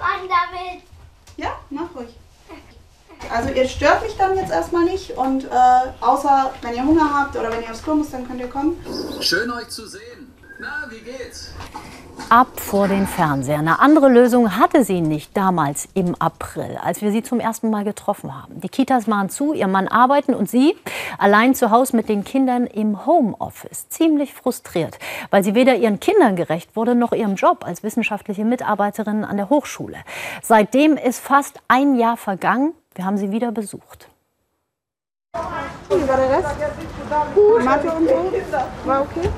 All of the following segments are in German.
an damit. Ja, mach ruhig. Also ihr stört mich dann jetzt erstmal nicht und äh, außer wenn ihr Hunger habt oder wenn ihr aufs Klo müsst, dann könnt ihr kommen. Schön euch zu sehen. Na, wie geht's? Ab vor den Fernseher. Eine andere Lösung hatte sie nicht damals im April, als wir sie zum ersten Mal getroffen haben. Die Kitas waren zu, ihr Mann arbeiten und sie allein zu Hause mit den Kindern im Homeoffice. Ziemlich frustriert, weil sie weder ihren Kindern gerecht wurde noch ihrem Job als wissenschaftliche Mitarbeiterin an der Hochschule. Seitdem ist fast ein Jahr vergangen. Wir haben sie wieder besucht. Wie war der Rest? Mathe und so? War okay?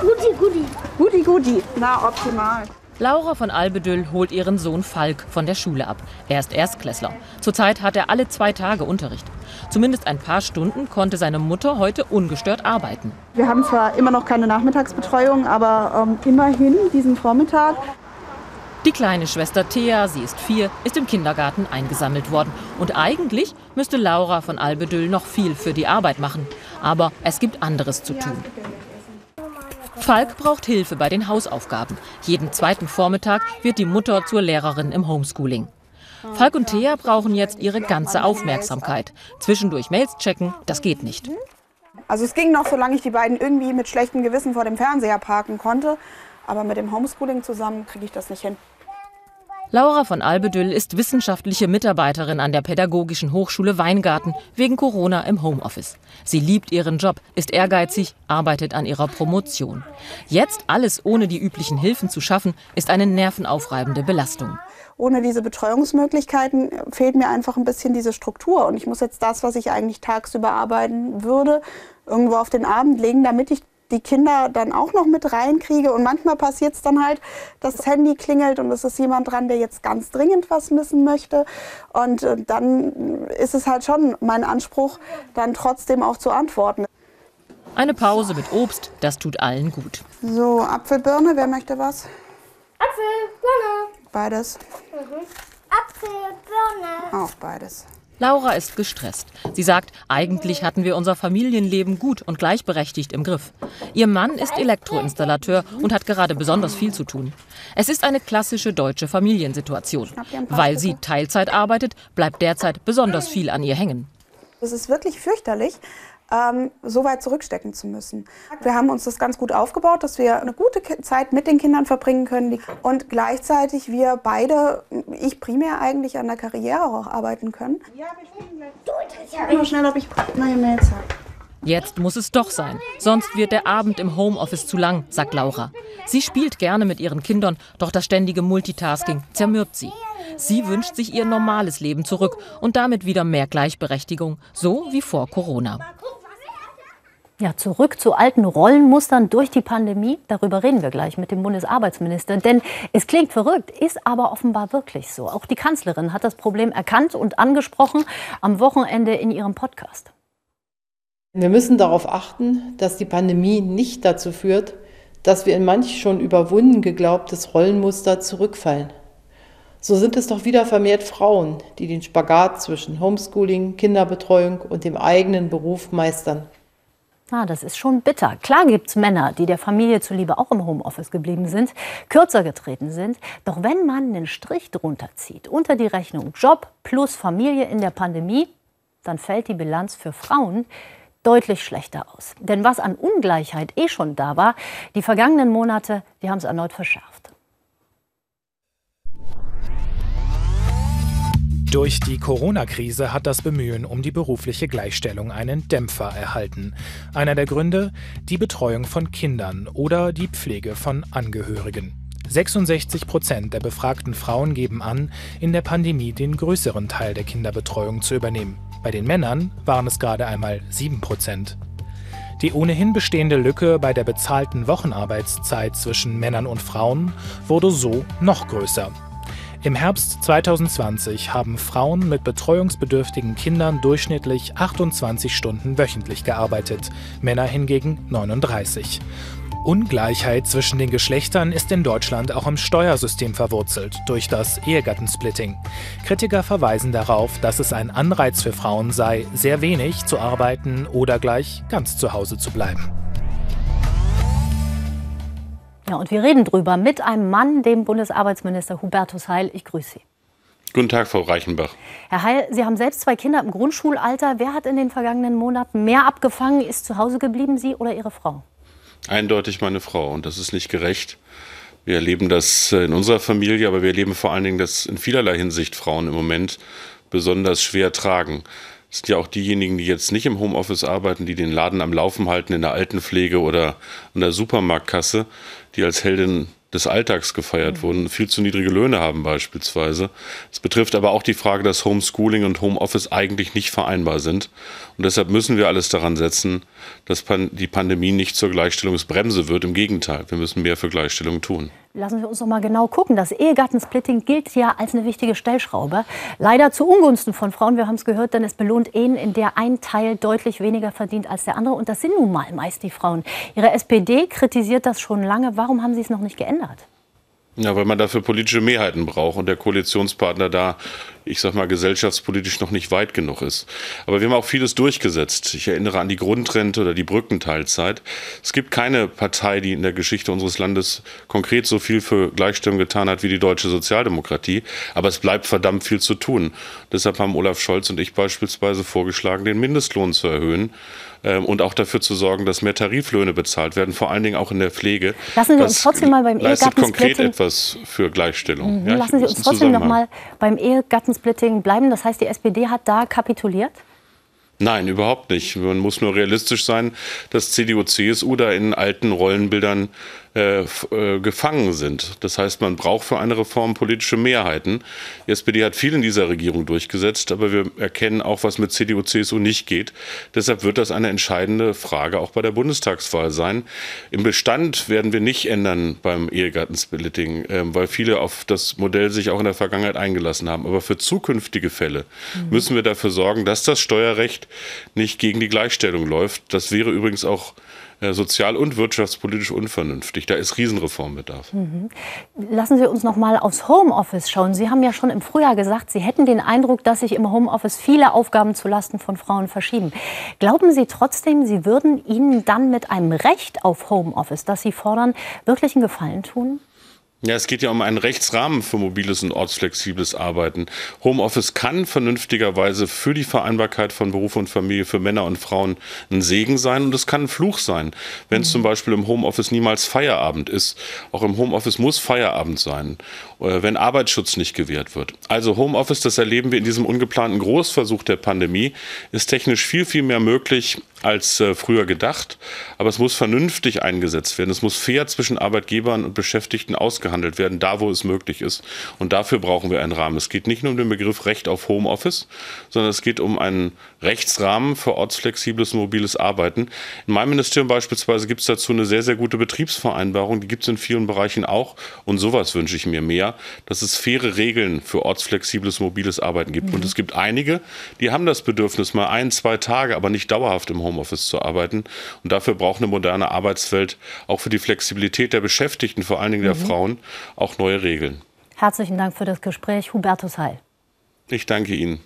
Guti, guti. Guti, guti. Na, optimal. Laura von Albedüll holt ihren Sohn Falk von der Schule ab. Er ist Erstklässler. Zurzeit hat er alle zwei Tage Unterricht. Zumindest ein paar Stunden konnte seine Mutter heute ungestört arbeiten. Wir haben zwar immer noch keine Nachmittagsbetreuung, aber ähm, immerhin diesen Vormittag Die kleine Schwester Thea, sie ist vier, ist im Kindergarten eingesammelt worden. Und eigentlich müsste Laura von Albedüll noch viel für die Arbeit machen. Aber es gibt anderes zu tun. Falk braucht Hilfe bei den Hausaufgaben. Jeden zweiten Vormittag wird die Mutter zur Lehrerin im Homeschooling. Falk und Thea brauchen jetzt ihre ganze Aufmerksamkeit. Zwischendurch Mails checken, das geht nicht. Also es ging noch, solange ich die beiden irgendwie mit schlechtem Gewissen vor dem Fernseher parken konnte. Aber mit dem Homeschooling zusammen kriege ich das nicht hin. Laura von Albedüll ist wissenschaftliche Mitarbeiterin an der Pädagogischen Hochschule Weingarten wegen Corona im Homeoffice. Sie liebt ihren Job, ist ehrgeizig, arbeitet an ihrer Promotion. Jetzt alles ohne die üblichen Hilfen zu schaffen, ist eine nervenaufreibende Belastung. Ohne diese Betreuungsmöglichkeiten fehlt mir einfach ein bisschen diese Struktur. Und ich muss jetzt das, was ich eigentlich tagsüber arbeiten würde, irgendwo auf den Abend legen, damit ich die Kinder dann auch noch mit reinkriege. Und manchmal passiert es dann halt, dass das Handy klingelt und es ist jemand dran, der jetzt ganz dringend was wissen möchte. Und äh, dann ist es halt schon mein Anspruch, dann trotzdem auch zu antworten. Eine Pause mit Obst, das tut allen gut. So, Apfelbirne, wer möchte was? Apfel, Birne. Beides. Apfel, Birne. Auch beides. Laura ist gestresst. Sie sagt, eigentlich hatten wir unser Familienleben gut und gleichberechtigt im Griff. Ihr Mann ist Elektroinstallateur und hat gerade besonders viel zu tun. Es ist eine klassische deutsche Familiensituation. Weil sie Teilzeit arbeitet, bleibt derzeit besonders viel an ihr hängen. Es ist wirklich fürchterlich, ähm, so weit zurückstecken zu müssen. Wir haben uns das ganz gut aufgebaut, dass wir eine gute Zeit mit den Kindern verbringen können die- und gleichzeitig wir beide, ich primär eigentlich an der Karriere auch arbeiten können. Sag mal schnell, ob ich neue Mails habe. Jetzt muss es doch sein. Sonst wird der Abend im Homeoffice zu lang, sagt Laura. Sie spielt gerne mit ihren Kindern, doch das ständige Multitasking zermürbt sie. Sie wünscht sich ihr normales Leben zurück und damit wieder mehr Gleichberechtigung, so wie vor Corona. Ja, zurück zu alten Rollenmustern durch die Pandemie. Darüber reden wir gleich mit dem Bundesarbeitsminister. Denn es klingt verrückt, ist aber offenbar wirklich so. Auch die Kanzlerin hat das Problem erkannt und angesprochen am Wochenende in ihrem Podcast. Wir müssen darauf achten, dass die Pandemie nicht dazu führt, dass wir in manch schon überwunden geglaubtes Rollenmuster zurückfallen. So sind es doch wieder vermehrt Frauen, die den Spagat zwischen Homeschooling, Kinderbetreuung und dem eigenen Beruf meistern. Ah, das ist schon bitter. Klar gibt's Männer, die der Familie zuliebe auch im Homeoffice geblieben sind, kürzer getreten sind. Doch wenn man einen Strich drunter zieht, unter die Rechnung Job plus Familie in der Pandemie, dann fällt die Bilanz für Frauen deutlich schlechter aus. Denn was an Ungleichheit eh schon da war, die vergangenen Monate, die haben es erneut verschärft. Durch die Corona-Krise hat das Bemühen um die berufliche Gleichstellung einen Dämpfer erhalten. Einer der Gründe die Betreuung von Kindern oder die Pflege von Angehörigen. 66 Prozent der befragten Frauen geben an, in der Pandemie den größeren Teil der Kinderbetreuung zu übernehmen. Bei den Männern waren es gerade einmal 7 Prozent. Die ohnehin bestehende Lücke bei der bezahlten Wochenarbeitszeit zwischen Männern und Frauen wurde so noch größer. Im Herbst 2020 haben Frauen mit betreuungsbedürftigen Kindern durchschnittlich 28 Stunden wöchentlich gearbeitet, Männer hingegen 39. Ungleichheit zwischen den Geschlechtern ist in Deutschland auch im Steuersystem verwurzelt durch das Ehegattensplitting. Kritiker verweisen darauf, dass es ein Anreiz für Frauen sei, sehr wenig zu arbeiten oder gleich ganz zu Hause zu bleiben. Ja, und wir reden drüber mit einem Mann, dem Bundesarbeitsminister Hubertus Heil. Ich grüße Sie. Guten Tag, Frau Reichenbach. Herr Heil, Sie haben selbst zwei Kinder im Grundschulalter. Wer hat in den vergangenen Monaten mehr abgefangen? Ist zu Hause geblieben, Sie oder Ihre Frau? Eindeutig meine Frau. Und das ist nicht gerecht. Wir erleben das in unserer Familie, aber wir erleben vor allen Dingen, dass in vielerlei Hinsicht Frauen im Moment besonders schwer tragen. Sind ja auch diejenigen, die jetzt nicht im Homeoffice arbeiten, die den Laden am Laufen halten in der Altenpflege oder an der Supermarktkasse, die als Heldin des Alltags gefeiert wurden, viel zu niedrige Löhne haben beispielsweise. Es betrifft aber auch die Frage, dass Homeschooling und Homeoffice eigentlich nicht vereinbar sind. Und deshalb müssen wir alles daran setzen, dass die Pandemie nicht zur Gleichstellungsbremse wird. Im Gegenteil, wir müssen mehr für Gleichstellung tun. Lassen Sie uns noch mal genau gucken. Das Ehegattensplitting gilt ja als eine wichtige Stellschraube. Leider zu Ungunsten von Frauen. Wir haben es gehört, denn es belohnt Ehen, in der ein Teil deutlich weniger verdient als der andere. Und das sind nun mal meist die Frauen. Ihre SPD kritisiert das schon lange. Warum haben Sie es noch nicht geändert? Ja, weil man dafür politische Mehrheiten braucht und der Koalitionspartner da, ich sag mal, gesellschaftspolitisch noch nicht weit genug ist. Aber wir haben auch vieles durchgesetzt. Ich erinnere an die Grundrente oder die Brückenteilzeit. Es gibt keine Partei, die in der Geschichte unseres Landes konkret so viel für Gleichstellung getan hat wie die deutsche Sozialdemokratie. Aber es bleibt verdammt viel zu tun. Deshalb haben Olaf Scholz und ich beispielsweise vorgeschlagen, den Mindestlohn zu erhöhen ähm, und auch dafür zu sorgen, dass mehr Tariflöhne bezahlt werden, vor allen Dingen auch in der Pflege. Lassen Sie uns trotzdem mal beim leistet konkret etwas für Gleichstellung. Mhm. Ja, Lassen Sie uns trotzdem noch mal beim Ehegattensplitting bleiben. Das heißt, die SPD hat da kapituliert? Nein, überhaupt nicht. Man muss nur realistisch sein, dass CDU, CSU da in alten Rollenbildern äh, äh, gefangen sind. Das heißt, man braucht für eine Reform politische Mehrheiten. Die SPD hat viel in dieser Regierung durchgesetzt, aber wir erkennen auch, was mit CDU, CSU nicht geht. Deshalb wird das eine entscheidende Frage auch bei der Bundestagswahl sein. Im Bestand werden wir nicht ändern beim Ehegattensplitting, äh, weil viele auf das Modell sich auch in der Vergangenheit eingelassen haben. Aber für zukünftige Fälle mhm. müssen wir dafür sorgen, dass das Steuerrecht nicht gegen die Gleichstellung läuft. Das wäre übrigens auch sozial- und wirtschaftspolitisch unvernünftig. Da ist Riesenreformbedarf. Mhm. Lassen Sie uns noch mal aufs Homeoffice schauen. Sie haben ja schon im Frühjahr gesagt, Sie hätten den Eindruck, dass sich im Homeoffice viele Aufgaben zulasten von Frauen verschieben. Glauben Sie trotzdem, Sie würden Ihnen dann mit einem Recht auf Homeoffice, das Sie fordern, wirklich einen Gefallen tun? Ja, es geht ja um einen Rechtsrahmen für mobiles und ortsflexibles Arbeiten. Homeoffice kann vernünftigerweise für die Vereinbarkeit von Beruf und Familie für Männer und Frauen ein Segen sein und es kann ein Fluch sein, wenn es mhm. zum Beispiel im Homeoffice niemals Feierabend ist. Auch im Homeoffice muss Feierabend sein, äh, wenn Arbeitsschutz nicht gewährt wird. Also Homeoffice, das erleben wir in diesem ungeplanten Großversuch der Pandemie, ist technisch viel, viel mehr möglich als äh, früher gedacht. Aber es muss vernünftig eingesetzt werden. Es muss fair zwischen Arbeitgebern und Beschäftigten ausgehandelt werden, da wo es möglich ist. Und dafür brauchen wir einen Rahmen. Es geht nicht nur um den Begriff Recht auf Homeoffice, sondern es geht um einen Rechtsrahmen für ortsflexibles und mobiles Arbeiten. In meinem Ministerium beispielsweise gibt es dazu eine sehr, sehr gute Betriebsvereinbarung. Die gibt es in vielen Bereichen auch. Und sowas wünsche ich mir mehr, dass es faire Regeln für ortsflexibles, mobiles Arbeiten gibt. Mhm. Und es gibt einige, die haben das Bedürfnis, mal ein, zwei Tage, aber nicht dauerhaft im Homeoffice Homeoffice zu arbeiten. Und dafür braucht eine moderne Arbeitswelt auch für die Flexibilität der Beschäftigten, vor allen Dingen der mhm. Frauen, auch neue Regeln. Herzlichen Dank für das Gespräch, Hubertus Heil. Ich danke Ihnen.